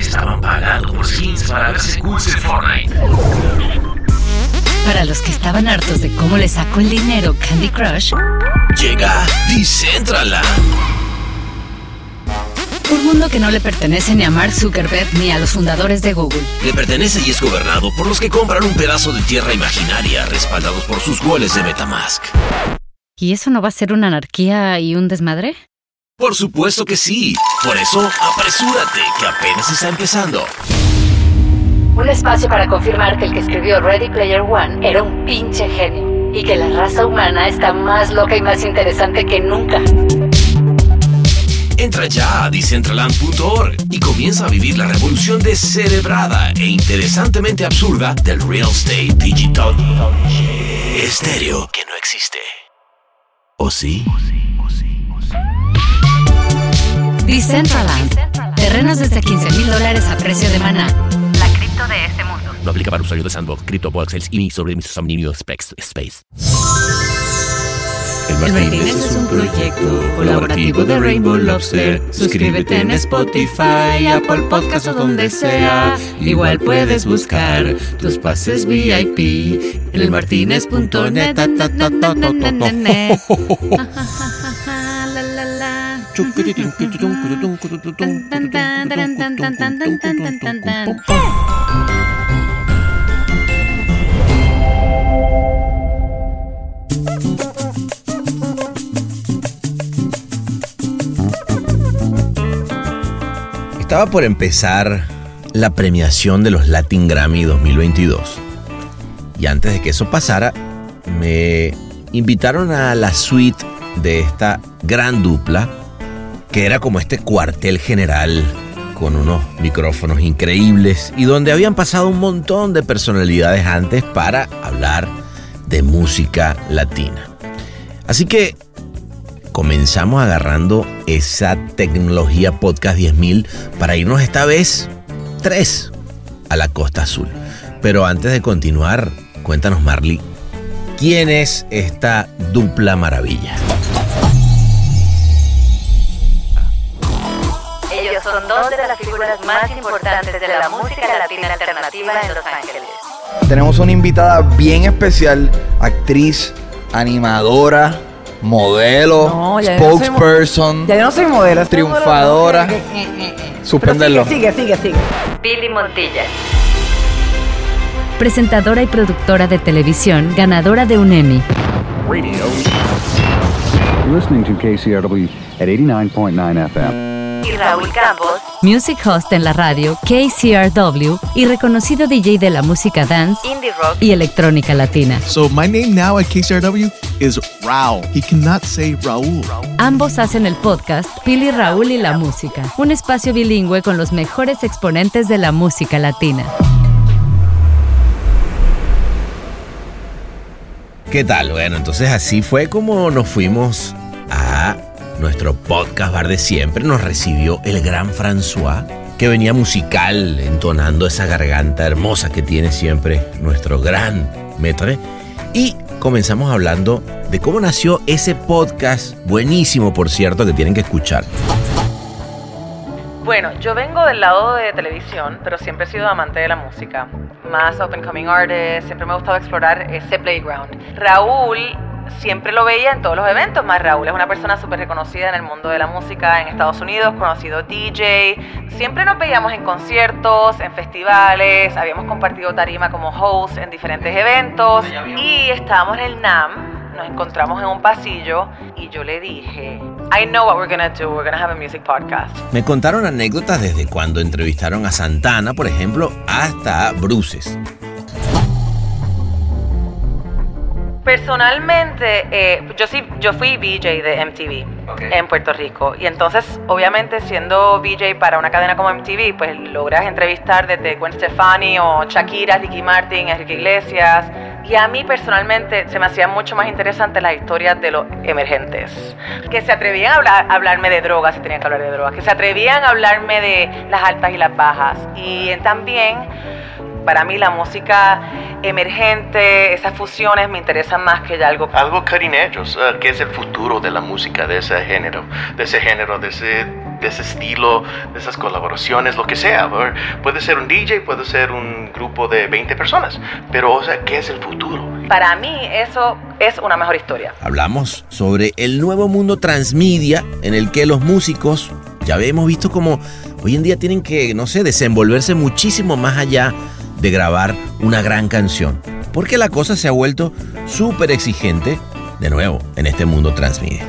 estaban pagando por skins para verse cool en Fortnite. Para los que estaban hartos de cómo le sacó el dinero Candy Crush, llega Decentraland. Un mundo que no le pertenece ni a Mark Zuckerberg ni a los fundadores de Google. Le pertenece y es gobernado por los que compran un pedazo de tierra imaginaria respaldados por sus goles de Metamask. ¿Y eso no va a ser una anarquía y un desmadre? Por supuesto que sí. Por eso, apresúrate, que apenas está empezando. Un espacio para confirmar que el que escribió Ready Player One era un pinche genio y que la raza humana está más loca y más interesante que nunca. Entra ya a Decentraland.org y comienza a vivir la revolución descerebrada e interesantemente absurda del real estate digital estéreo que no existe. ¿O sí? Decentraland. Terrenos desde 15 mil dólares a precio de maná de este mundo. No aplica para usuarios de Sandbox, CryptoPoxels y sobre mis Specs Space. El Martínez es un proyecto colaborativo de Rainbow Lobster. Suscríbete en Spotify, Apple Podcast o donde sea. Igual puedes buscar tus pases VIP en el martínez.net. Estaba por empezar la premiación de los Latin Grammy 2022. Y antes de que eso pasara, me invitaron a la suite de esta gran dupla, que era como este cuartel general con unos micrófonos increíbles y donde habían pasado un montón de personalidades antes para hablar de música latina. Así que comenzamos agarrando esa tecnología Podcast 10.000 para irnos esta vez tres a la Costa Azul. Pero antes de continuar, cuéntanos Marley, ¿quién es esta dupla maravilla? Son dos de las figuras más importantes de la música latina alternativa en Los Ángeles. Tenemos una invitada bien especial, actriz, animadora, modelo, spokesperson, ya yo no soy modelo, triunfadora. Suspenderlo. Sigue, sigue, sigue, Billy Montilla. Presentadora y productora de televisión, ganadora de un Emmy. Radio. You're listening to KCRW at 89.9 FM y Raúl Campos, music host en la radio KCRW y reconocido DJ de la música dance, indie rock y electrónica latina. So my name now at KCRW is Raúl. He cannot say Raúl. Ambos hacen el podcast Pili Raúl y la música, un espacio bilingüe con los mejores exponentes de la música latina. ¿Qué tal? Bueno, entonces así fue como nos fuimos a nuestro podcast bar de siempre, nos recibió el gran François, que venía musical, entonando esa garganta hermosa que tiene siempre nuestro gran metre. Y comenzamos hablando de cómo nació ese podcast, buenísimo por cierto, que tienen que escuchar. Bueno, yo vengo del lado de televisión, pero siempre he sido amante de la música. Más open coming artist, siempre me ha gustado explorar ese playground. Raúl siempre lo veía en todos los eventos, más Raúl es una persona súper reconocida en el mundo de la música en Estados Unidos, conocido DJ, siempre nos veíamos en conciertos, en festivales, habíamos compartido tarima como host en diferentes eventos y estábamos en el NAM, nos encontramos en un pasillo y yo le dije, I know what we're gonna do, we're gonna have a music podcast. Me contaron anécdotas desde cuando entrevistaron a Santana, por ejemplo, hasta a Bruces. Personalmente, eh, yo sí, yo fui VJ de MTV en Puerto Rico. Y entonces, obviamente, siendo VJ para una cadena como MTV, pues logras entrevistar desde Gwen Stefani o Shakira, Ricky Martin, Enrique Iglesias. Y a mí personalmente se me hacían mucho más interesantes las historias de los emergentes, que se atrevían a, hablar, a hablarme de drogas, si tenían que hablar de drogas, que se atrevían a hablarme de las altas y las bajas. Y también Para mí la música emergente, esas fusiones me interesan más que ya algo... Algo cutting edge, que es el futuro de la música, de ese género, de ese género, de ese, de ese estilo, de esas colaboraciones, lo que sea. Puede ser un DJ, puede ser un grupo de 20 personas, pero o sea, ¿qué es el futuro? Para mí eso es una mejor historia. Hablamos sobre el nuevo mundo transmedia en el que los músicos ya hemos visto como hoy en día tienen que, no sé, desenvolverse muchísimo más allá de grabar una gran canción. Porque la cosa se ha vuelto súper exigente, de nuevo, en este mundo transmedia.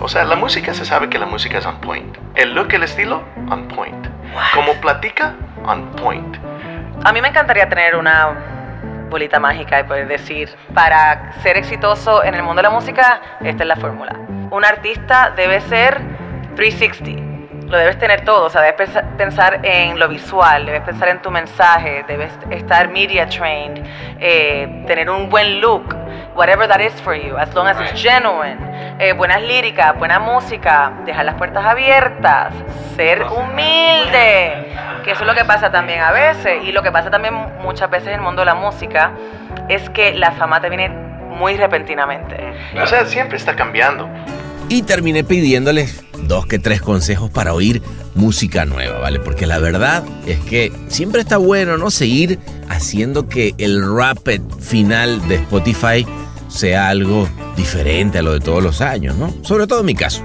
O sea, la música se sabe que la música es on point. El look, el estilo, on point. Como platica, on point. A mí me encantaría tener una bolita mágica y poder decir, para ser exitoso en el mundo de la música, esta es la fórmula. Un artista debe ser 360 lo debes tener todo, o sea, debes pensar en lo visual, debes pensar en tu mensaje, debes estar media trained, eh, tener un buen look, whatever that is for you, as long as it's genuine, eh, buenas líricas, buena música, dejar las puertas abiertas, ser humilde, que eso es lo que pasa también a veces, y lo que pasa también muchas veces en el mundo de la música, es que la fama te viene muy repentinamente. O sea, siempre está cambiando. Y terminé pidiéndoles dos que tres consejos para oír música nueva, ¿vale? Porque la verdad es que siempre está bueno, ¿no? Seguir haciendo que el rapid final de Spotify sea algo diferente a lo de todos los años, ¿no? Sobre todo en mi caso.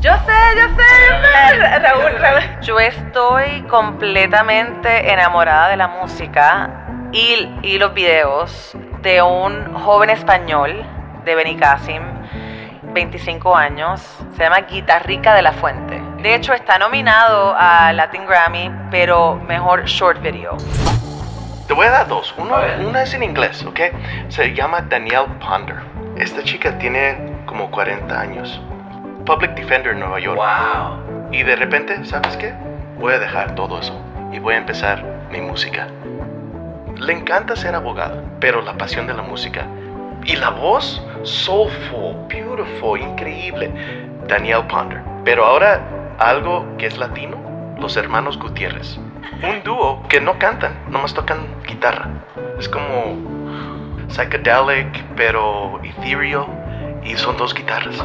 Yo sé, yo sé, yo sé. Raúl, Raúl. Yo estoy completamente enamorada de la música y, y los videos de un joven español de Benicassim 25 años, se llama Guitarrica de la Fuente. De hecho, está nominado a Latin Grammy, pero mejor short video. Te voy a dar dos. una es en inglés, ¿ok? Se llama Danielle Ponder. Esta chica tiene como 40 años. Public Defender en Nueva York. ¡Wow! Y de repente, ¿sabes qué? Voy a dejar todo eso y voy a empezar mi música. Le encanta ser abogada, pero la pasión de la música y la voz, soulful, beautiful, increíble. Daniel Ponder. Pero ahora algo que es latino, los hermanos Gutiérrez. Un dúo que no cantan, nomás tocan guitarra. Es como psychedelic, pero ethereal. Y son dos guitarras.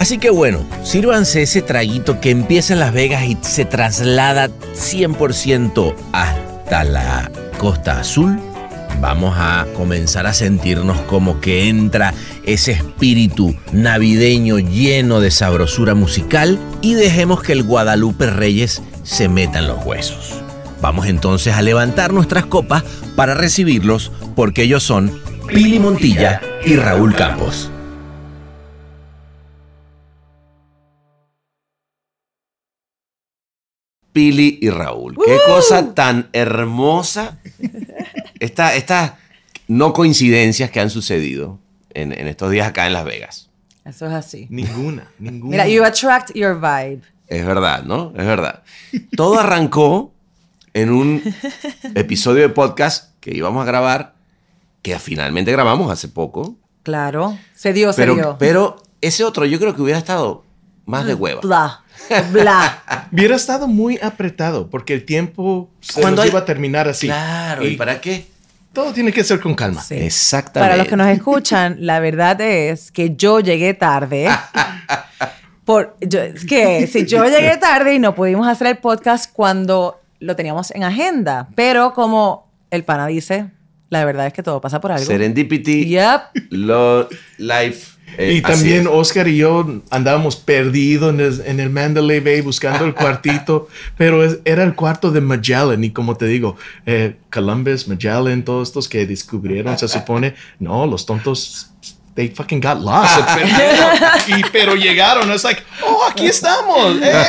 Así que bueno, sírvanse ese traguito que empieza en Las Vegas y se traslada 100% hasta la Costa Azul vamos a comenzar a sentirnos como que entra ese espíritu navideño lleno de sabrosura musical y dejemos que el Guadalupe Reyes se meta en los huesos. Vamos entonces a levantar nuestras copas para recibirlos porque ellos son Pili Montilla y Raúl Campos. Pili y Raúl. Qué cosa tan hermosa estas no coincidencias que han sucedido en, estos días acá en Las Vegas. Eso es así. Ninguna, ninguna. Mira, you attract your vibe. Es verdad, ¿no? Es verdad. Todo arrancó en un episodio de podcast que íbamos a grabar, que finalmente grabamos hace poco. Claro, se dio, pero, se dio. Pero ese otro yo creo que hubiera estado más de hueva. Bla, bla. hubiera estado muy apretado porque el tiempo se iba a terminar así. Claro, ¿y para qué? Todo tiene que ser con calma. Exactamente. Para los que nos escuchan, la verdad es que yo llegué tarde. Por, es que si yo llegué tarde y no pudimos hacer el podcast cuando lo teníamos en agenda, pero como el pana dice, la verdad es que todo pasa por algo. Serendipity. Yep. Lo, life eh, y también Oscar y yo andábamos perdidos en el, Mandalay Bay buscando el cuartito, pero era el cuarto de Magellan y como te digo, eh, Columbus, Magellan, todos estos que descubrieron, se supone, no, los tontos they fucking got lost. y, pero llegaron. Es like, oh, aquí estamos. Eh,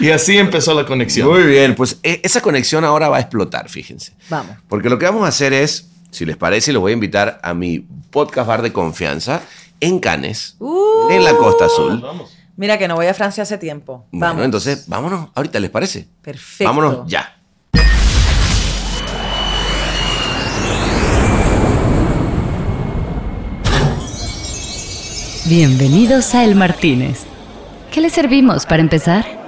y así empezó la conexión. Muy bien, pues e, esa conexión ahora va a explotar, fíjense. Vamos. Porque lo que vamos a hacer es si les parece, los voy a invitar a mi podcast bar de confianza en Cannes, uh. en la Costa Azul. Mira que no voy a Francia hace tiempo. Bueno, entonces vámonos ahorita, ¿les parece? Perfecto. Vámonos ya. Bienvenidos a El Martínez. ¿Qué le servimos para empezar?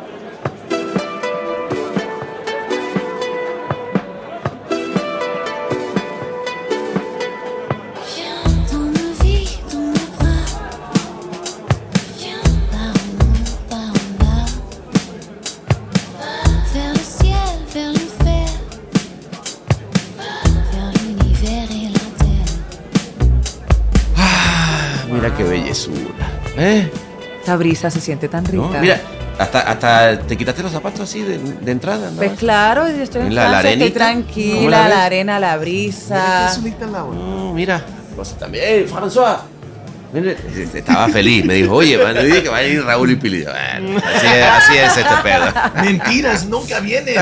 Qué bellezura. ¿Eh? Esta brisa se siente tan rica. No, mira, hasta, hasta te quitaste los zapatos así de, de entrada, ¿no? Pues claro, yo estoy en La- la estoy arenita, ¿cómo tranquila, la la, arena, la brisa. No, mira, también. ¡Eh, François! Estaba feliz, me dijo, oye, man, dije que va a ir Raúl y Pili. Bueno, así, es, así es este pedo. Mentiras, nunca viene.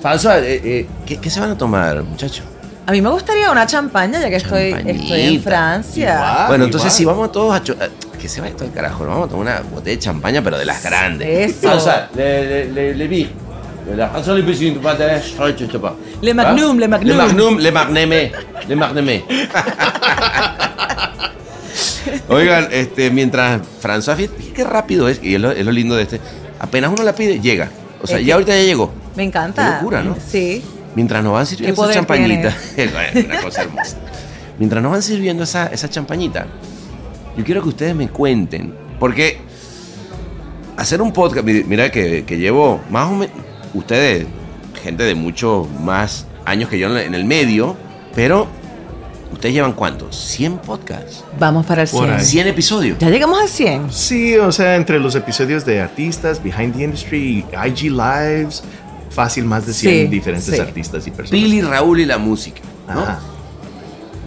François, eh, eh, ¿qué, qué se van a tomar, muchachos? A mí me gustaría una champaña, ya que estoy, estoy en. Francia. Igual. bueno, entonces igual. si vamos todos a... cho- eh, Que se vaya todo el carajo, vamos a tomar una botella de champaña, pero de las grandes. Eso. François, le, le, le, le vi. Le sais pas. Le Magnum, ¿Ah? le Magnum. Le Magnum, le Magnemé. Le Magnemé. Oigan, este, mientras François, fíjate qué rápido es, y es lo, es lo lindo de este, apenas uno la pide, llega. O sea, Es ya que- ahorita ya llegó. Me encanta. Qué locura, ¿no? Sí. Mientras nos van sirviendo ¿Qué esa champañita, una cosa hermosa. Mientras nos van sirviendo esa, esa champañita, yo quiero que ustedes me cuenten, porque hacer un podcast, mi- mira que, que llevo más o menos, ustedes, gente de muchos más años que yo en el medio, pero ustedes llevan cuántos? ¿100 podcasts? Vamos para el Por 100. ahí. 100 episodios. Ya llegamos al 100. Sí, o sea, entre los episodios de artistas, Behind the Industry, IG Lives, fácil más de 100 Sí, diferentes sí. artistas y personas. Pili, Raúl y la música. ¿no? Ajá.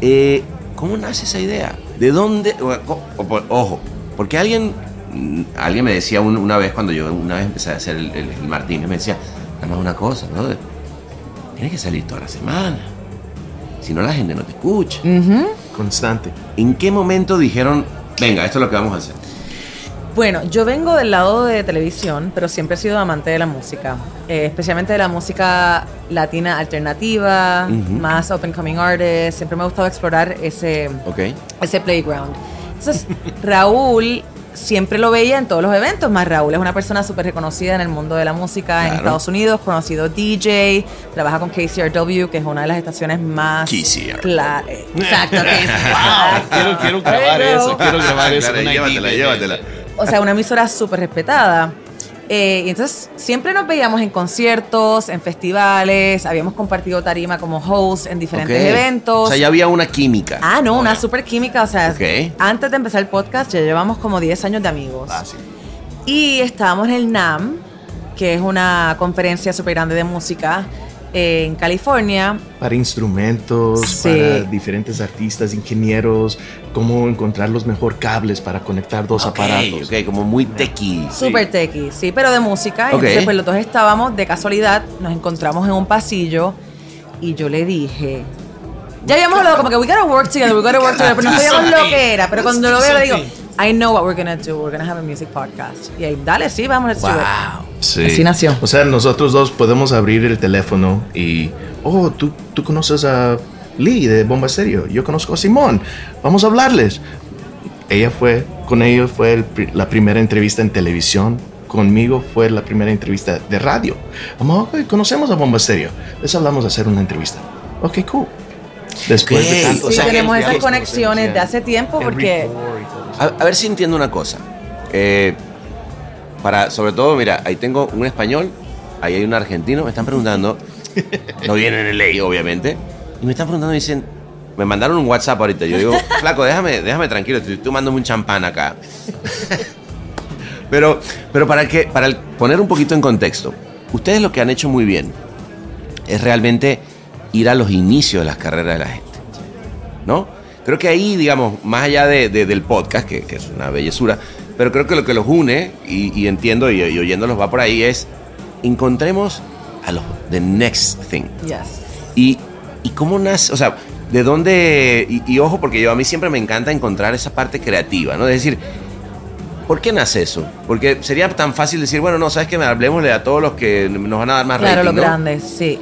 Eh, ¿Cómo nace esa idea? ¿De dónde? o- o- o- ojo, porque alguien, mm, alguien me decía un- una vez cuando yo una vez empecé a hacer el, el, el Martínez, me decía, nada más una cosa, ¿no? Tienes que salir toda la semana. Si no, la gente no te escucha. Constante. ¿En qué momento dijeron, venga, esto es lo que vamos a hacer? Bueno, yo vengo del lado de televisión, pero siempre he sido amante de la música, eh, especialmente de la música latina alternativa, Ujú. más open coming artists. Siempre me ha gustado explorar ese, ese playground. Entonces, Raúl siempre lo veía en todos los eventos, más Raúl es una persona súper reconocida en el mundo de la música en Claro. Estados Unidos, conocido DJ, trabaja con KCRW, que es una de las estaciones más... Eh, Exacto, Wow, quiero, quiero grabar Pero- eso, quiero grabar eso. Claro, una llévatela, llévatela. O sea, una emisora súper respetada. Eh, y entonces siempre nos veíamos en conciertos, en festivales, habíamos compartido tarima como host en diferentes Ok. eventos. O sea, ya había una química. Ah, no, una super química. O sea, Ok. antes de empezar el podcast ya llevamos como 10 años de amigos. Ah, sí. Y estábamos en el NAM, que es una conferencia súper grande de música en California. Para instrumentos, Sí. para diferentes artistas, ingenieros, cómo encontrar los mejor cables para conectar dos Ok, aparatos. ok, como muy techie. Super techie, sí, pero de música. Entonces, pues los dos estábamos de casualidad, nos encontramos en un pasillo y yo le dije. Ya habíamos hablado como que we gotta work together, we gotta work together, pero no sabíamos lo que era. Pero cuando lo veo le digo, I know what we're gonna do, we're gonna have a music podcast. Y ahí, dale, sí, vamos, let's do it. Wow. Sí. Así nació. O sea, nosotros dos podemos abrir el teléfono y, oh, tú, tú conoces a Lee de Bomba Estéreo, yo conozco a Simón, vamos a hablarles. Ella fue, con ellos fue el la primera entrevista en televisión, conmigo fue la primera entrevista de radio. Vamos, ok, conocemos a Bomba Estéreo, les hablamos de hacer una entrevista. Ok, cool. Después Ok, de tanto o Sí, sea, que- tenemos esas conexiones de hace tiempo porque A, a ver si entiendo una cosa. Eh, para, sobre todo, mira, ahí tengo un español, ahí hay un argentino, me están preguntando, no vienen en ley, obviamente, y me están preguntando y dicen, me mandaron un WhatsApp ahorita, yo digo, flaco, déjame, déjame tranquilo, estoy tomándome un champán acá. pero, pero para que, para poner un poquito en contexto, ustedes lo que han hecho muy bien es realmente ir a los inicios de las carreras de la gente. ¿no? Creo que ahí, digamos, más allá de, de- del podcast, que, que es una bellezura, pero creo que lo que los une, y, y entiendo y, y oyéndolos va por ahí, es encontremos a los the next thing. yes. Y, y cómo nace, o sea, de dónde, y, y ojo, porque yo a mí siempre me encanta encontrar esa parte creativa, ¿no? Es decir, ¿por qué nace eso? Porque sería tan fácil decir, bueno, no, ¿sabes qué? Hablemosle a todos los que nos van a dar más Claro, rating, los ¿no? grandes, sí.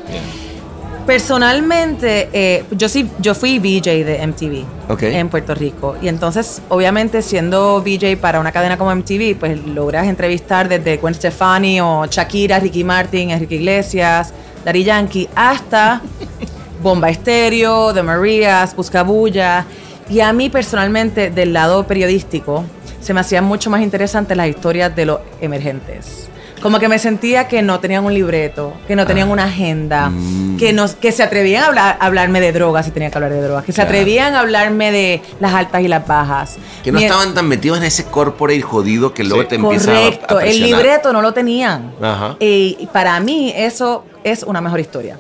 Personalmente, eh, yo sí, yo fui VJ de MTV en Puerto Rico. Y entonces, obviamente, siendo VJ para una cadena como MTV, pues logras entrevistar desde Gwen Stefani o Shakira, Ricky Martin, Enrique Iglesias, Daddy Yankee, hasta Bomba Estéreo, The Marías, Buscabulla. Y a mí personalmente, del lado periodístico, se me hacían mucho más interesantes las historias de los emergentes. Como que me sentía que no tenían un libreto, que no tenían Ah. una agenda, Mm. que, nos, que se atrevían a, hablar- a hablarme de drogas si tenía que hablar de drogas, que se Claro. atrevían a hablarme de las altas y las bajas. Que no Mi- estaban tan metidos en ese corporate jodido que luego te empieza a- a, Correcto, el libreto no lo tenían. Ajá. Eh, Y para mí eso es una mejor historia.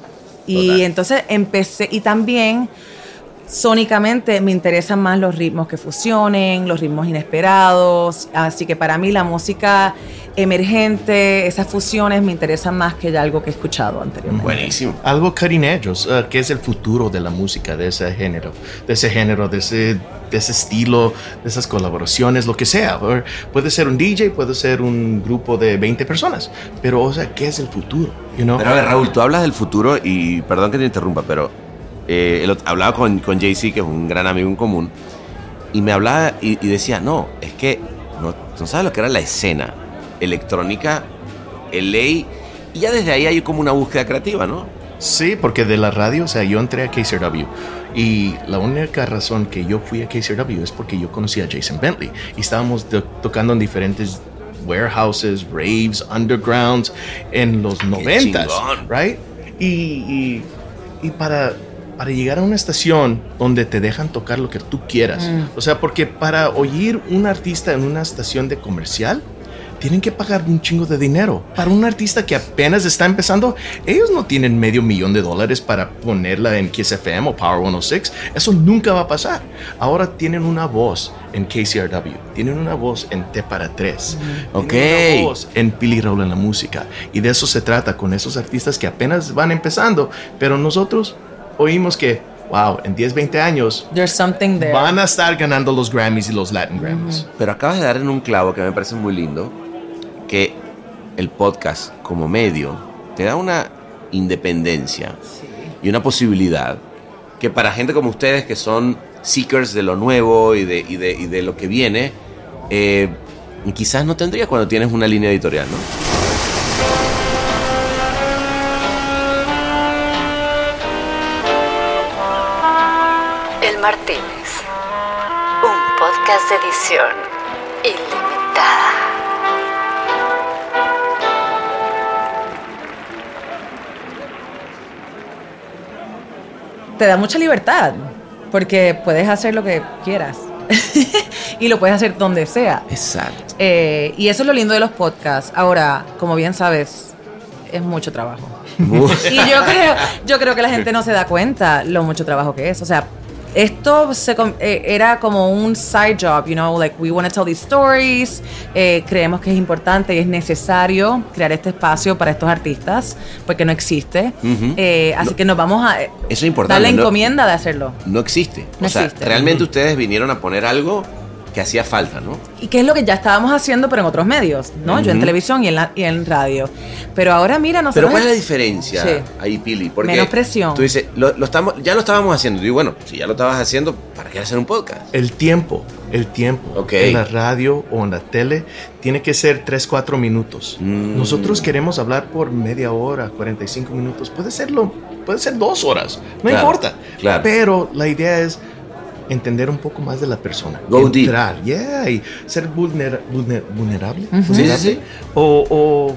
Y Total. entonces empecé, y también sónicamente me interesan más los ritmos que fusionen, los ritmos inesperados. Así que para mí la música emergente, esas fusiones me interesan más que ya algo que he escuchado anteriormente. Buenísimo. Algo cutting edge, o sea, que es el futuro de la música, de ese género, de ese género, de ese, de ese estilo, de esas colaboraciones, lo que sea. Puede ser un DJ, puede ser un grupo de 20 personas, pero, o sea, ¿qué es el futuro? You know? Pero a ver, Raúl, tú hablas del futuro y perdón que te interrumpa, pero eh, el hablaba con, con JC, que es un gran amigo en común, y me hablaba y, y decía, no, es que no, no sabes lo que era la escena electrónica, LA, y ya desde ahí hay como una búsqueda creativa, ¿no? Sí, porque de la radio, o sea, yo entré a KCRW y la única razón que yo fui a KCRW es porque yo conocí a Jason Bentley y estábamos to- tocando en diferentes warehouses, raves, undergrounds en los noventas, right? Y, y, y para, para llegar a una estación donde te dejan tocar lo que tú quieras, o sea, porque para oír un artista en una estación de comercial, tienen que pagar un chingo de dinero. Para un artista que apenas está empezando, ellos no tienen medio millón de dólares para ponerla en Kiss FM o Power 106. Eso nunca va a pasar. Ahora tienen una voz en KCRW, tienen una voz en T para 3, Ok. tienen una voz en Pili Raúl en la música. Y de eso se trata con esos artistas que apenas van empezando. Pero nosotros oímos que, wow, en 10, 20 años There's something there. van a estar ganando los Grammys y los Latin Grammys. Pero acabas de dar en un clavo que me parece muy lindo, que el podcast como medio te da una independencia y una posibilidad que para gente como ustedes que son seekers de lo nuevo y de, y de, y de lo que viene, eh, quizás no tendría cuando tienes una línea editorial, ¿no? Podcast de edición ilimitada. te da mucha libertad, porque puedes hacer lo que quieras y lo puedes hacer donde sea. Exacto. Eh, y eso es lo lindo de los podcasts. Ahora, como bien sabes, es mucho trabajo. Y yo creo, yo creo que la gente no se da cuenta lo mucho trabajo que es. O sea, esto se eh, era como un side job, you know, like we want to tell these stories. eh, creemos que es importante y es necesario crear este espacio para estos artistas, porque no existe. Ujú. Eh, así No. que nos vamos a Eso es importante. dar la ¿no? encomienda de hacerlo. No existe. No o sea, existe. realmente ustedes vinieron a poner algo que hacía falta, ¿no? Y que es lo que ya estábamos haciendo, pero en otros medios, ¿no? Yo en televisión y en, la- y en radio. Pero ahora, mira, Pero nosotros... ¿cuál es la diferencia Sí. ahí, Pili? Porque Menos presión. Tú dices, lo, lo estamos, ya lo estábamos haciendo. Y digo, bueno, si ya lo estabas haciendo, ¿para qué hacer un podcast? El tiempo, el tiempo Ok. en la radio o en la tele tiene que ser 3, 4 minutos. Mm. Nosotros queremos hablar por media hora, 45 minutos. Puede serlo, puede ser dos horas, no Claro, importa. claro. Pero la idea es entender un poco más de la persona. Go deep. entrar, yeah, y ser vulnera- vulner- vulnerable. Sí, sí, vulnerable, sí. O, o,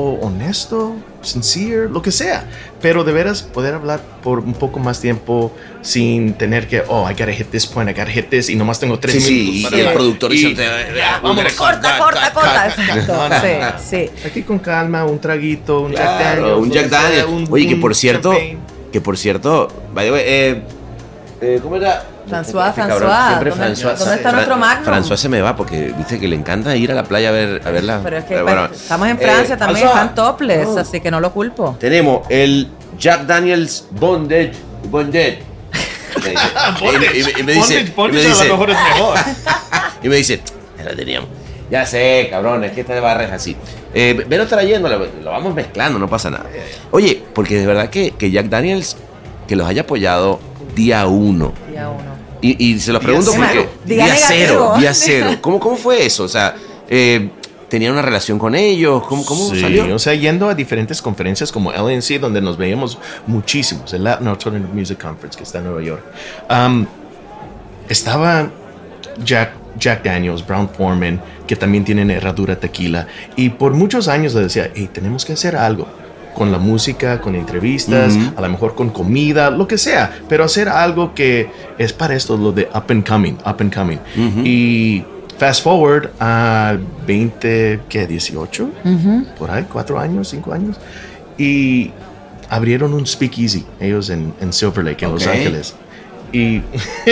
o honesto, sincere, lo que sea. Pero de veras poder hablar por un poco más tiempo sin tener que, oh, I gotta hit this point, I gotta hit this, y nomás tengo tres Sí, sí, minutos y para el hablar. productor Y- dice, ya, vamos, corta, corta, corta. Exacto. No, no, Sí, no. sí. Aquí con calma, un traguito, un Jack Claro, Daniels. un Jack Daniels. un- Oye, que por cierto, champagne. que por cierto, by the way, eh, eh, ¿cómo era? François, Este François, siempre ¿dónde- François. dónde está nuestro Magnum? François se me va porque viste que le encanta ir a la playa a ver, a verla. Pero es que estamos en Francia Eh, también, François. están topless, Oh. así que no lo culpo. Tenemos el Jack Daniels Bondage. Bondage. Me dice- y, me- dice, y me dice, es mejor. y me dice, ya la teníamos. Ya sé, cabrón, es que esta de barra es así. Eh, velo trayendo, lo, lo vamos mezclando, no pasa nada. Oye, porque de verdad que, que Jack Daniels, que los haya apoyado día uno. Día uno. Y, y se los pregunto cero. porque. Día Día, cero, día cero. ¿Cómo, ¿Cómo fue eso? O sea, eh, ¿tenían una relación con ellos? ¿Cómo, cómo Sí, salió? o sea, yendo a diferentes conferencias como LNC, donde nos veíamos muchísimos, el Latin Alternative Music Conference que está en Nueva York. Am, estaba Jack, Jack Daniels, Brown Foreman, que también tienen herradura tequila. Y por muchos años le decía, hey, tenemos que hacer algo con la música, con entrevistas, a lo mejor con comida, lo que sea, pero hacer algo que es para esto, lo de up and coming, up and coming. Y fast forward a 20, ¿qué? 18, por ahí, 4 años, 5 años. Y abrieron un speakeasy, ellos en, en Silver Lake, en Los Ángeles. Y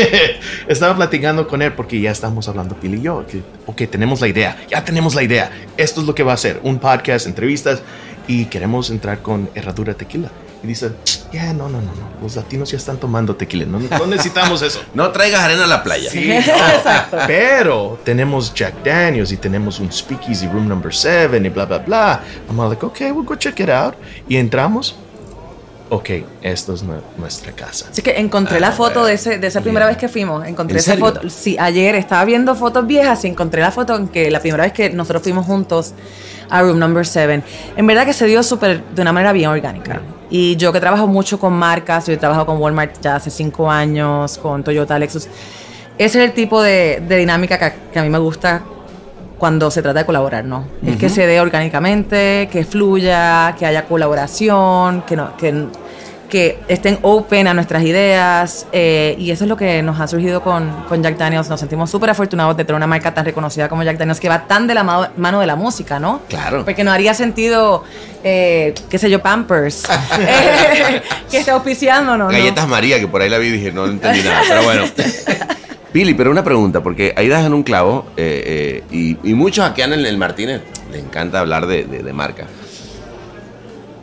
estaba platicando con él porque ya estamos hablando, Pili y yo, que, ok, tenemos la idea, ya tenemos la idea, esto es lo que va a ser, un podcast, entrevistas, y queremos entrar con herradura tequila. Y dice, ya, no, no, no, no, los latinos ya están tomando tequila, no, no necesitamos eso. no traigas arena a la playa. Sí, Exacto. Pero tenemos Jack Daniels y tenemos un speakeasy room number 7 y bla, bla, bla. I'm like, ok, we'll go check it out. Y entramos ok, esto es nuestra casa. Así que encontré la ah, foto de, ese, de esa primera vez que fuimos. Encontré esa foto. Sí, ayer estaba viendo fotos viejas y encontré la foto en que la primera vez que nosotros fuimos juntos a Room Number 7. En verdad que se dio súper, de una manera bien orgánica. Y yo que trabajo mucho con marcas, yo he trabajado con Walmart ya hace cinco años, con Toyota, Lexus. Ese es el tipo de, dinámica que, que a mí me gusta cuando se trata de colaborar, ¿no? Es que se dé orgánicamente, que fluya, que haya colaboración, que, no, que, que estén open a nuestras ideas. Eh, y eso es lo que nos ha surgido con, con Jack Daniels. Nos sentimos súper afortunados de tener una marca tan reconocida como Jack Daniels que va tan de la mano de la música, ¿no? Claro. Porque no haría sentido, eh, qué sé yo, Pampers, eh, que esté auspiciándonos. Galletas María, que por ahí la vi y dije, no entendí nada, pero bueno. Pili, pero una pregunta, porque ahí das en un clavo, eh, eh, y, muchos aquí en el Martínez le encanta hablar de, marca.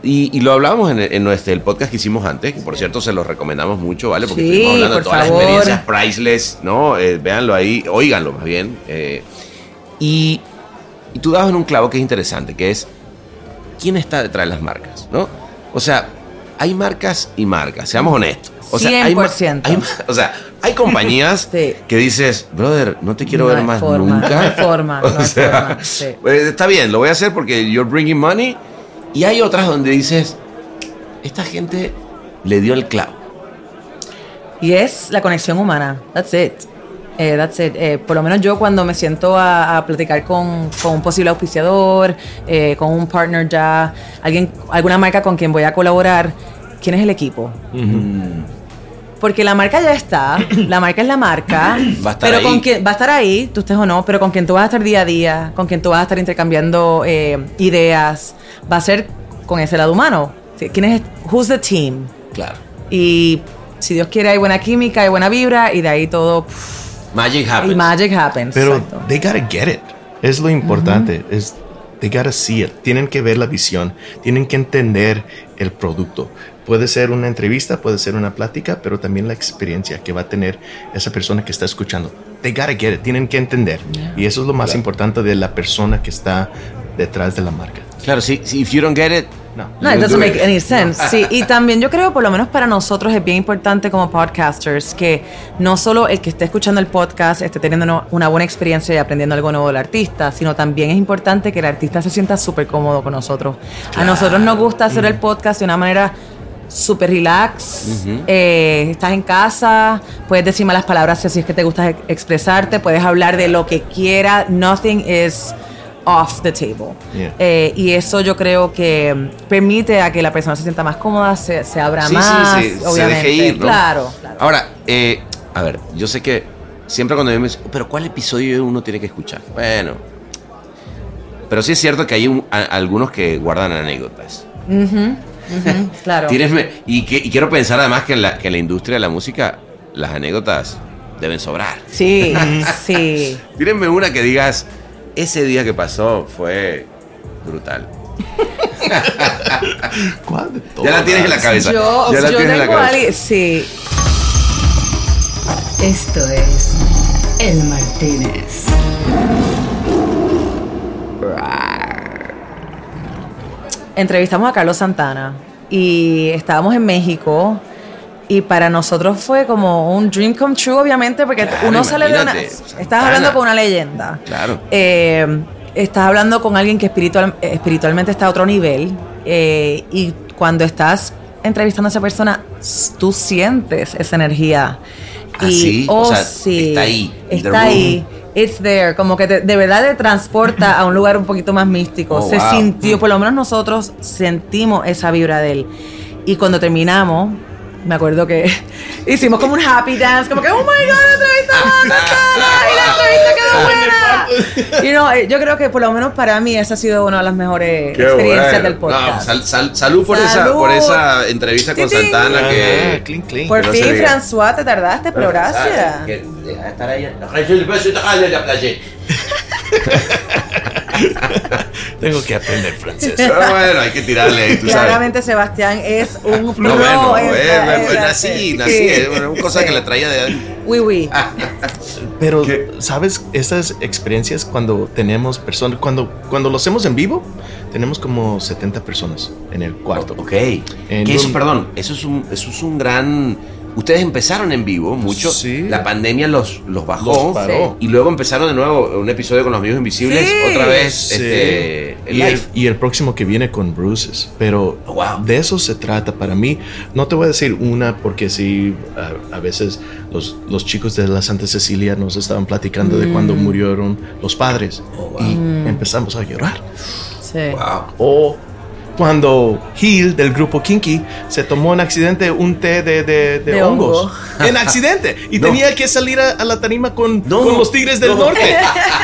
Y, lo hablábamos en, el, nuestro, el podcast que hicimos antes, que por cierto se los recomendamos mucho, ¿vale? Porque estuvimos hablando de todas las experiencias priceless, ¿no? Eh, véanlo ahí, oíganlo más bien. y, y tú dabas en un clavo que es interesante, que es quién está detrás de las marcas, ¿no? O sea, hay marcas y marcas, seamos honestos. O sea, 100%. Hay, o sea, hay compañías que dices, brother, no te quiero ver más nunca. No hay forma, no hay forma. Pues, está bien, lo voy a hacer porque you're bringing money. Y hay otras donde dices, esta gente le dio el clavo. Y es la conexión humana. That's it. Eh, that's it. Eh, por lo menos yo cuando me siento a, platicar con, con, un posible auspiciador, eh, con un partner ya, alguien, alguna marca con quien voy a colaborar, ¿quién es el equipo? Porque la marca ya está, la marca es la marca, va a estar pero ahí. con quien va a estar ahí, tú estés o no, pero con quien tú vas a estar día a día, con quien tú vas a estar intercambiando eh, ideas, va a ser con ese lado humano. ¿Quién es? Who's the team? Claro. Y si Dios quiere hay buena química, hay buena vibra y de ahí todo. magic happens. Y magic happens. Pero they gotta get it. Es lo importante. Es they gotta see it. Tienen que ver la visión. Tienen que entender el producto. Puede ser una entrevista, puede ser una plática, pero también la experiencia que va a tener esa persona que está escuchando. They gotta get it, tienen que entender. Y eso es lo más importante de la persona que está detrás de la marca. Claro, si, si if you don't get it, no. No, it doesn't make any sense. Sí, y también yo creo, por lo menos para nosotros, es bien importante como podcasters que no solo el que esté escuchando el podcast esté teniendo una buena experiencia y aprendiendo algo nuevo del artista, sino también es importante que el artista se sienta súper cómodo con nosotros. A nosotros nos gusta hacer el podcast de una manera súper relax, eh, estás en casa, puedes decir malas palabras si es que te gusta expresarte, puedes hablar de lo que quieras, nothing is off the table. Eh, y eso yo creo que permite a que la persona se sienta más cómoda, se, abra más, sí, sí, obviamente. Se deje ir, Claro, Ahora, eh, a ver, yo sé que siempre cuando me dicen, pero ¿cuál episodio uno tiene que escuchar? Bueno, pero sí es cierto que hay algunos que guardan anécdotas claro. y, quiero pensar además que en, la, que en la industria de la música las anécdotas deben sobrar. Sí, sí. Tírenme una que digas, ese día que pasó fue brutal. ¿Cuál Ya la tienes en la cabeza. Yo, ya la tienes en la cabeza. sí. Esto es El Martínez. Entrevistamos a Carlos Santana y estábamos en México y para nosotros fue como un dream come true, obviamente, porque uno sale de una... Estás hablando con una leyenda. Claro. Eh, estás hablando con alguien que espiritual, espiritualmente está a otro nivel eh, y cuando estás entrevistando a esa persona, tú sientes esa energía Ah, y, sí, oh, o sea, sí, está ahí. Está ahí. It's there. Como que te- de verdad te transporta a un lugar un poquito más místico. Oh, Se wow. sintió, por lo menos nosotros sentimos esa vibra de él. Y cuando terminamos, me acuerdo que hicimos como un happy dance, como que, oh my god, la entrevista va a y la entrevista quedó buena. Y no, eh, yo creo que por lo menos para mí esa ha sido una de las mejores Qué experiencias bueno. del podcast. No, sal- sal- salud, por, Esa, Salud. por esa entrevista con Titín. Santana que... Clean, clean. por no fin, diga. François, te tardaste, pero gracias. Que deja de estar ahí. la playa. Tengo que aprender francés. Pero bueno, hay que tirarle, tú sabes. Claramente Sebastián es un pro No, bueno, eh, eh, en nací, nací, sí. es una cosa Sí. que le traía de. Oui, oui. Pero, ¿sabes? Estas experiencias cuando tenemos personas, cuando, cuando lo hacemos en vivo, tenemos como 70 personas en el cuarto. Ok. En Que eso, perdón, eso es un, eso es un gran. Ustedes empezaron en vivo mucho. Sí. La pandemia los, los bajó. Los paró. Y luego empezaron de nuevo un episodio con los amigos invisibles. Sí. Otra vez Sí. este, el y, el, live. y el próximo que viene con Bruces. Pero Oh, wow. de eso se trata para mí. No te voy a decir una porque sí, a, a veces los, los chicos de la Santa Cecilia nos estaban platicando de cuando murieron los padres. Oh, wow. Y empezamos a llorar. Sí. Wow. O cuando Hill del grupo Kinky se tomó en accidente un té de, de- de De hongos. hongo. En accidente. Y No. tenía que salir a, a la tarima con, No. con los Tigres del No. Norte.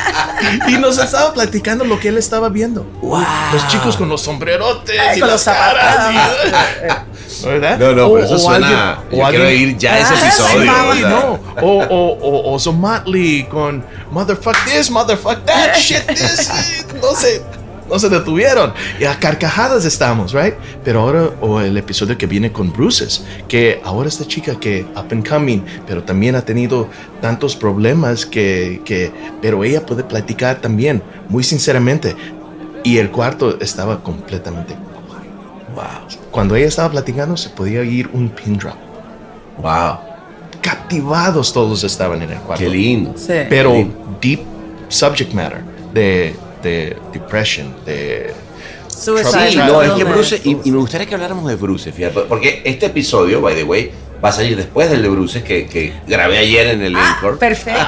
y nos estaba platicando lo que él estaba viendo. Wow. Los chicos con los sombrerotes Ay, y con las los caras. zapatos. y- ¿Verdad? No, no, O- pero eso o suena. alguien- yo o quiero alguien- ir ya a ese Ah, episodio. sí, no. O, o, o, o Zomatley con motherfuck this, motherfuck that, shit this. No se, no se detuvieron. Y a carcajadas estamos, right? Pero ahora, o el episodio que viene con Bruces, que ahora esta chica que up and coming, pero también ha tenido tantos problemas que, que pero ella puede platicar también, muy sinceramente. Y el cuarto estaba completamente Wow. cuando ella estaba platicando se podía oír un pin drop. Wow. Captivados todos estaban en el cuarto. Qué lindo. Sí. Pero Qué lindo. deep subject matter de, de depression, de Suicide. Sí, no, es que. Bruce, y, y me gustaría que habláramos de Bruce, fíjate, porque este episodio, by the way, va a salir después del de Bruce que, que grabé ayer en el Ah, Encore. perfecto.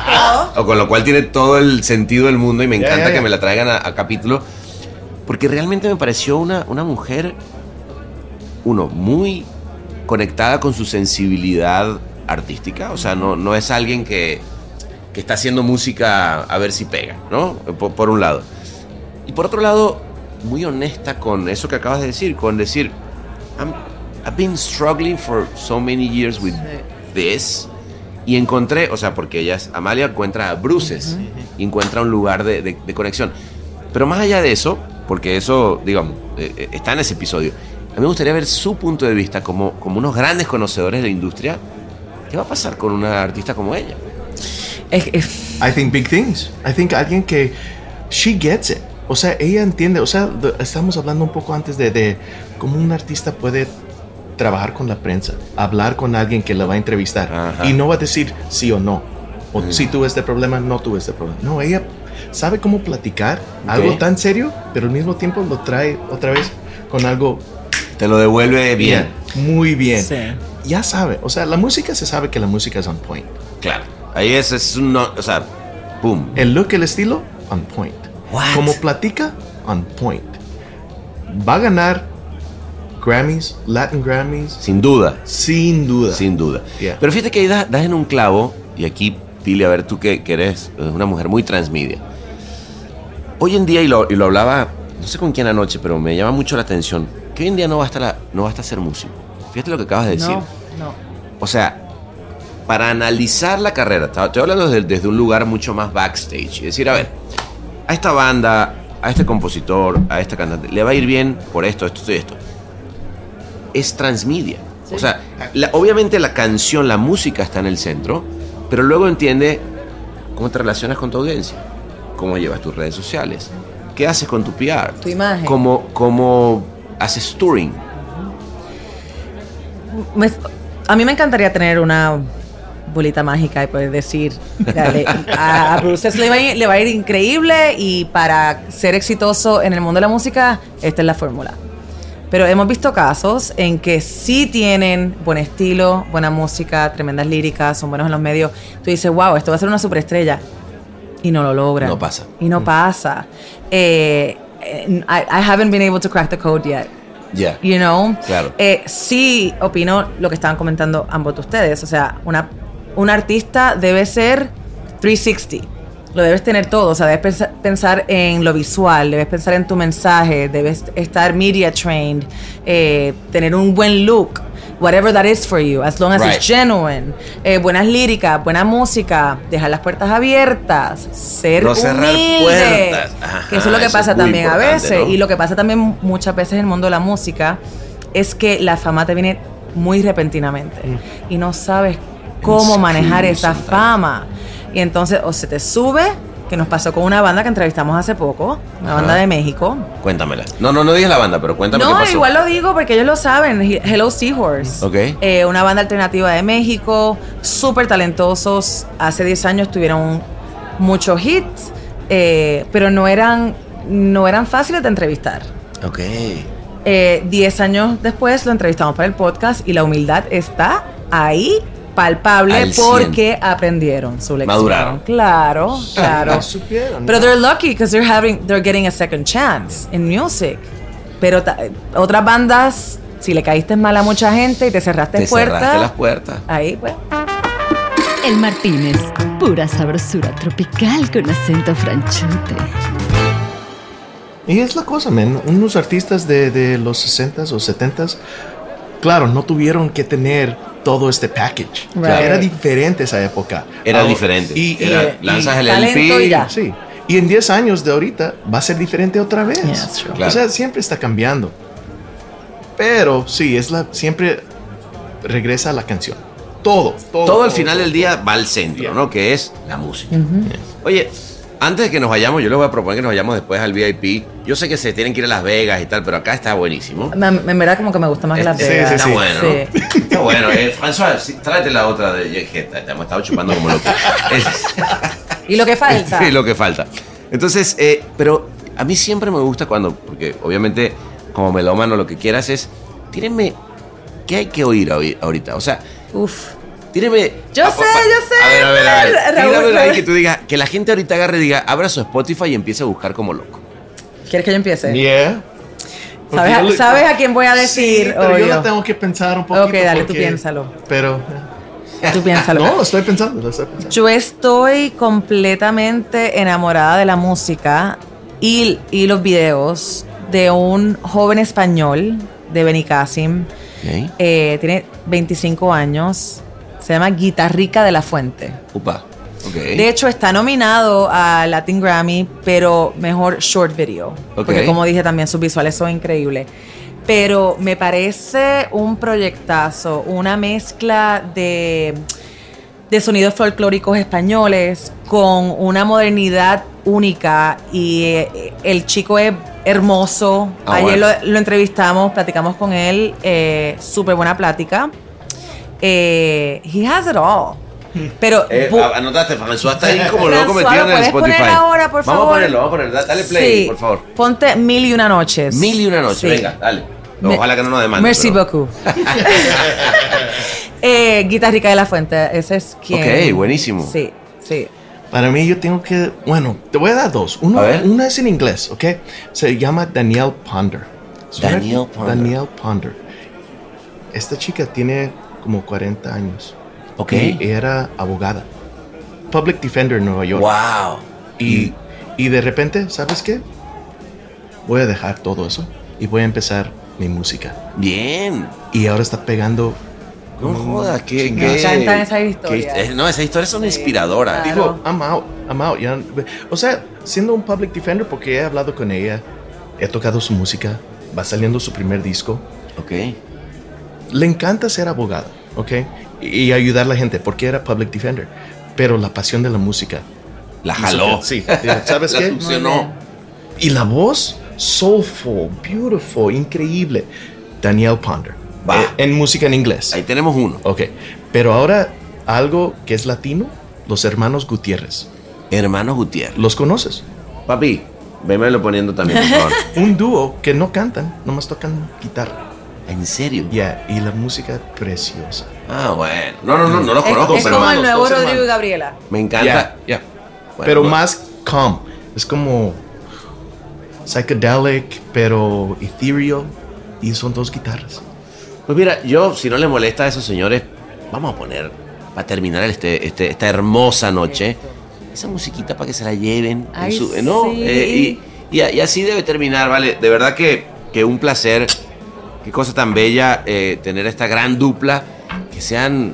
O con lo cual tiene todo el sentido del mundo y me encanta que me la traigan a, a capítulo. Porque realmente me pareció una, una mujer, uno, muy conectada con su sensibilidad artística. O sea, no, no es alguien que, que está haciendo música a ver si pega, ¿no? Por, por un lado. Y por otro lado, muy honesta con eso que acabas de decir, con decir, I'm- I've been struggling for so many years with this. Y encontré, o sea, porque ella es, Amalia encuentra a Bruces, y encuentra un lugar de, de- de conexión. Pero más allá de eso, porque eso, digamos, eh, eh, está en ese episodio, a mí me gustaría ver su punto de vista como, como unos grandes conocedores de la industria. ¿Qué va a pasar con una artista como ella? I think big things. I think alguien que she gets it. O sea, ella entiende. O sea, estamos hablando un poco antes de, de cómo un artista puede trabajar con la prensa, hablar con alguien que la va a entrevistar Ajá. y no va a decir sí o no. O si tuve este problema, no tuve este problema. No, ella sabe cómo platicar algo tan serio, pero al mismo tiempo lo trae otra vez con algo Te lo devuelve bien. muy bien. Sí. Ya sabe, o sea, la música se sabe que la música es on point. Claro. Ahí es, es un, o sea, boom. El look, el estilo, on point. What? Como platica, on point. Va a ganar Grammys, Latin Grammys, Sin duda. sin duda. Sin duda. Yeah. Pero fíjate que ahí das, das en un clavo, y aquí, Pili, a ver tú que, que eres eh, una mujer muy transmedia. Hoy en día, y lo, y lo hablaba, no sé con quién anoche, pero me llama mucho la atención, que hoy en día no basta, la, no basta ser músico. Fíjate lo que acabas de decir. no, no. O sea, para analizar la carrera, estoy hablando desde, desde un lugar mucho más backstage, y decir, a ver, a esta banda, a este compositor, a este cantante, le va a ir bien por esto, esto y esto. Es transmedia. O sea, la- obviamente la canción, la música está en el centro, pero luego entiende cómo te relacionas con tu audiencia, cómo llevas tus redes sociales, qué haces con tu PR, Tu imagen. cómo, cómo haces touring. Me- a mí me encantaría tener una bolita mágica y poder decir, dale, a, Bruce le va, a ir, le va a ir increíble y para ser exitoso en el mundo de la música, esta es la fórmula. Pero hemos visto casos en que sí tienen buen estilo, buena música, tremendas líricas, son buenos en los medios. Tú dices, wow, esto va a ser una superestrella. Y no lo logran. No pasa. Y no pasa. Eh, I, I haven't been able to crack the code yet. Ya. You know? Claro. Eh, sí, opino lo que estaban comentando ambos de ustedes. O sea, una, un artista debe ser 360. Lo debes tener todo. O sea, debes pensa- pensar en lo visual, debes pensar en tu mensaje, debes estar media trained, eh, tener un buen look. Whatever that is for you, as long as Right. it's genuine. Eh, buenas líricas, buena música, dejar las puertas abiertas, ser No cerrar humilde. puertas. Ajá, que eso es lo que pasa también a veces. ¿no? Y lo que pasa también muchas veces en el mundo de la música es que la fama te viene muy repentinamente y no sabes cómo manejar esa fama. Y entonces o se te sube, que nos pasó con una banda que entrevistamos hace poco, una Ajá. banda de México. Cuéntamela. No, no, no digas la banda, pero cuéntame qué No, pasó. igual lo digo porque ellos lo saben. He- Hello Seahorse. Ok. Eh, una banda alternativa de México, súper talentosos. Hace 10 años tuvieron muchos hits, eh, pero no eran, no eran fáciles de entrevistar. Ok. Eh, 10 años después lo entrevistamos para el podcast y la humildad está ahí palpable Al porque aprendieron su lección. Maduraron. Claro, claro. Supieron. Pero they're lucky because they're having, they're getting a second chance in music. Pero ta- otras bandas, si le caíste mal a mucha gente y te cerraste Te puertas, cerraste las puertas. ahí pues. El Martínez, pura sabrosura tropical con acento franchute. Y es la cosa, man. Unos artistas de, de los 60s o 70s, claro, no tuvieron que tener todo este package. Right. Era diferente esa época. Era Ahora- diferente. Y, y- Era, y- lanzas el LP. y ya. Sí. Y en 10 años de ahorita va a ser diferente otra vez. Yeah. Claro. O sea, siempre está cambiando. Pero sí, es la siempre regresa a la canción. Todo, todo. Todo al final todo. del día va al centro, Yeah. ¿no? Que es la música. Oye, antes de que nos vayamos, yo les voy a proponer que nos vayamos después al VIP. Yo sé que se tienen que ir a Las Vegas y tal, pero acá está buenísimo. Me- En verdad como que me gusta más que Las Sí, sí, Vegas. Está sí. bueno, Sí. ¿no? Está bueno. Eh, François, sí, tráete la otra de. Te hemos estado chupando como loco. Y lo que falta. Sí, lo que falta. Entonces, eh, pero a mí siempre me gusta cuando, porque obviamente como melómano lo que quieras es, tírenme, ¿qué hay que oír ahorita? O sea, Uf. Tírenme... Yo a- sé, yo sé, A ver, a ver, a ver. Raúl, Tírame una que tú digas, que la gente ahorita agarre y diga, abra su Spotify y empiece a buscar como loco. ¿Quieres que yo empiece? Yeah. ¿Sabes, yo a, le- sabes a quién voy a decir? Sí, pero yo Obvio. la tengo que pensar un poquito. Ok, dale, tú porque- piénsalo. Pero. Tú piénsalo. No, estoy pensando, lo estoy pensando. Yo estoy completamente enamorada de la música y, y los videos de un joven español de Benicassim. ¿Ok? Eh, tiene 25 años. Se llama Guitarrica de la Fuente. Upa. Ok. De hecho, está nominado a Latin Grammy, pero mejor short video. Ok. Porque como dije también, sus visuales son increíbles. Pero me parece un proyectazo, una mezcla de, de sonidos folclóricos españoles con una modernidad única y eh, el chico es hermoso. Ah, Ayer bueno. lo, lo entrevistamos, platicamos con él, eh, súper buena plática. Eh, he has it all. Pero Eh, anotaste, François está ahí como loco metido ¿lo en el puedes Spotify. poner ahora, por vamos a favor? ponerlo, vamos a ponerlo. Da- Dale play, Sí. por favor. Ponte Mil y una noches. Mil y una noche, Sí. venga, dale. Ojalá que no nos demanden. Merci pero- beaucoup. eh, Guitarrica de la Fuente, ese es quien. Ok, buenísimo. Sí, sí. Para mí, yo tengo que. Bueno, te voy a dar dos. Uno, A ver. una es en inglés, ¿ok? Se llama Danielle Ponder. Danielle Ponder. Danielle Ponder. Esta chica tiene como 40 años. Ok. Y era abogada. Public Defender en Nueva York. Wow. Y, y de repente, ¿sabes qué? Voy a dejar todo eso y voy a empezar mi música. Bien. Y ahora está pegando. No jodas, que. Me que- encantan esas que- historias. eh, no, esas historias son Sí. inspiradoras. Claro. Digo, I'm out, I'm out. ya. O sea, siendo un public defender, porque he hablado con ella, he tocado su música, va saliendo su primer disco. Ok. Le encanta ser abogada, ¿ok? Y, ayudar a la gente, porque era public defender. Pero la pasión de la música. La jaló. Sí, ¿sabes La qué? succionó. Y la voz, soulful, beautiful, increíble. Danielle Ponder. Va. Eh, en música en inglés. Ahí tenemos uno. Ok. Pero ahora, algo que es latino, los hermanos Gutiérrez. Hermanos Gutiérrez. ¿Los conoces? Papi, Vémelo poniendo también, por favor. Un dúo que no cantan, nomás tocan guitarra. ¿En serio? Ya, y la música preciosa. Ah, bueno. No, no, no, no los Es, conozco, es pero como el nuevo Rodrigo y hermanos. Gabriela. me encanta. Ya, ya. Bueno, pero bueno. más calm. Es como psychedelic, pero ethereal. Y son dos guitarras. Pues mira, yo, si no les molesta a esos señores, vamos a poner, para terminar este, este- esta hermosa noche, esa musiquita para que se la lleven. en Ay, su- ¿no? sí. Eh, y, y- y así debe terminar, ¿vale? De verdad que, que un placer, qué cosa tan bella eh, tener esta gran dupla, que sean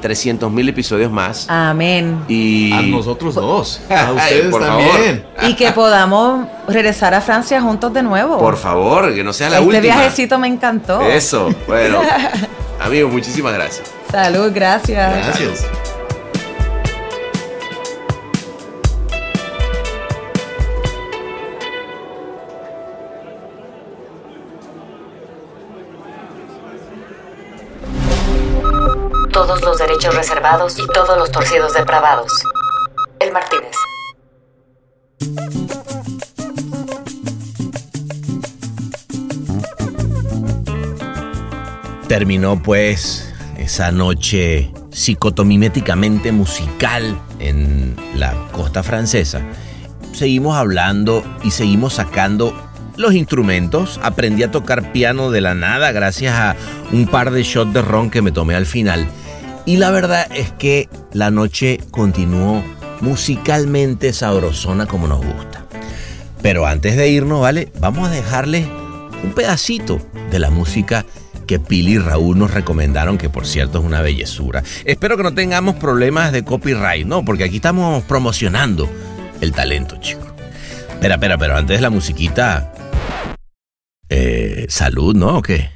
300 mil episodios más. Amén. Y... A nosotros dos. A ustedes por también. Y que podamos regresar a Francia juntos de nuevo. Por favor, que no sea la este última. viajecito me encantó. Eso, bueno. Amigos, muchísimas gracias. Salud, gracias. Gracias. Todos los derechos reservados y todos los torcidos depravados. El Martínez. Terminó pues esa noche psicotomiméticamente musical en la costa francesa. Seguimos hablando y seguimos sacando los instrumentos. Aprendí a tocar piano de la nada gracias a un par de shots de ron que me tomé al final. Y la verdad es que la noche continuó musicalmente sabrosona como nos gusta. Pero antes de irnos, ¿vale? Vamos a dejarles un pedacito de la música que Pili y Raúl nos recomendaron, que por cierto es una bellezura. Espero que no tengamos problemas de copyright, ¿no? Porque aquí estamos promocionando el talento, chicos. Espera, espera, pero antes de la musiquita... Eh, salud, ¿no? ¿O qué?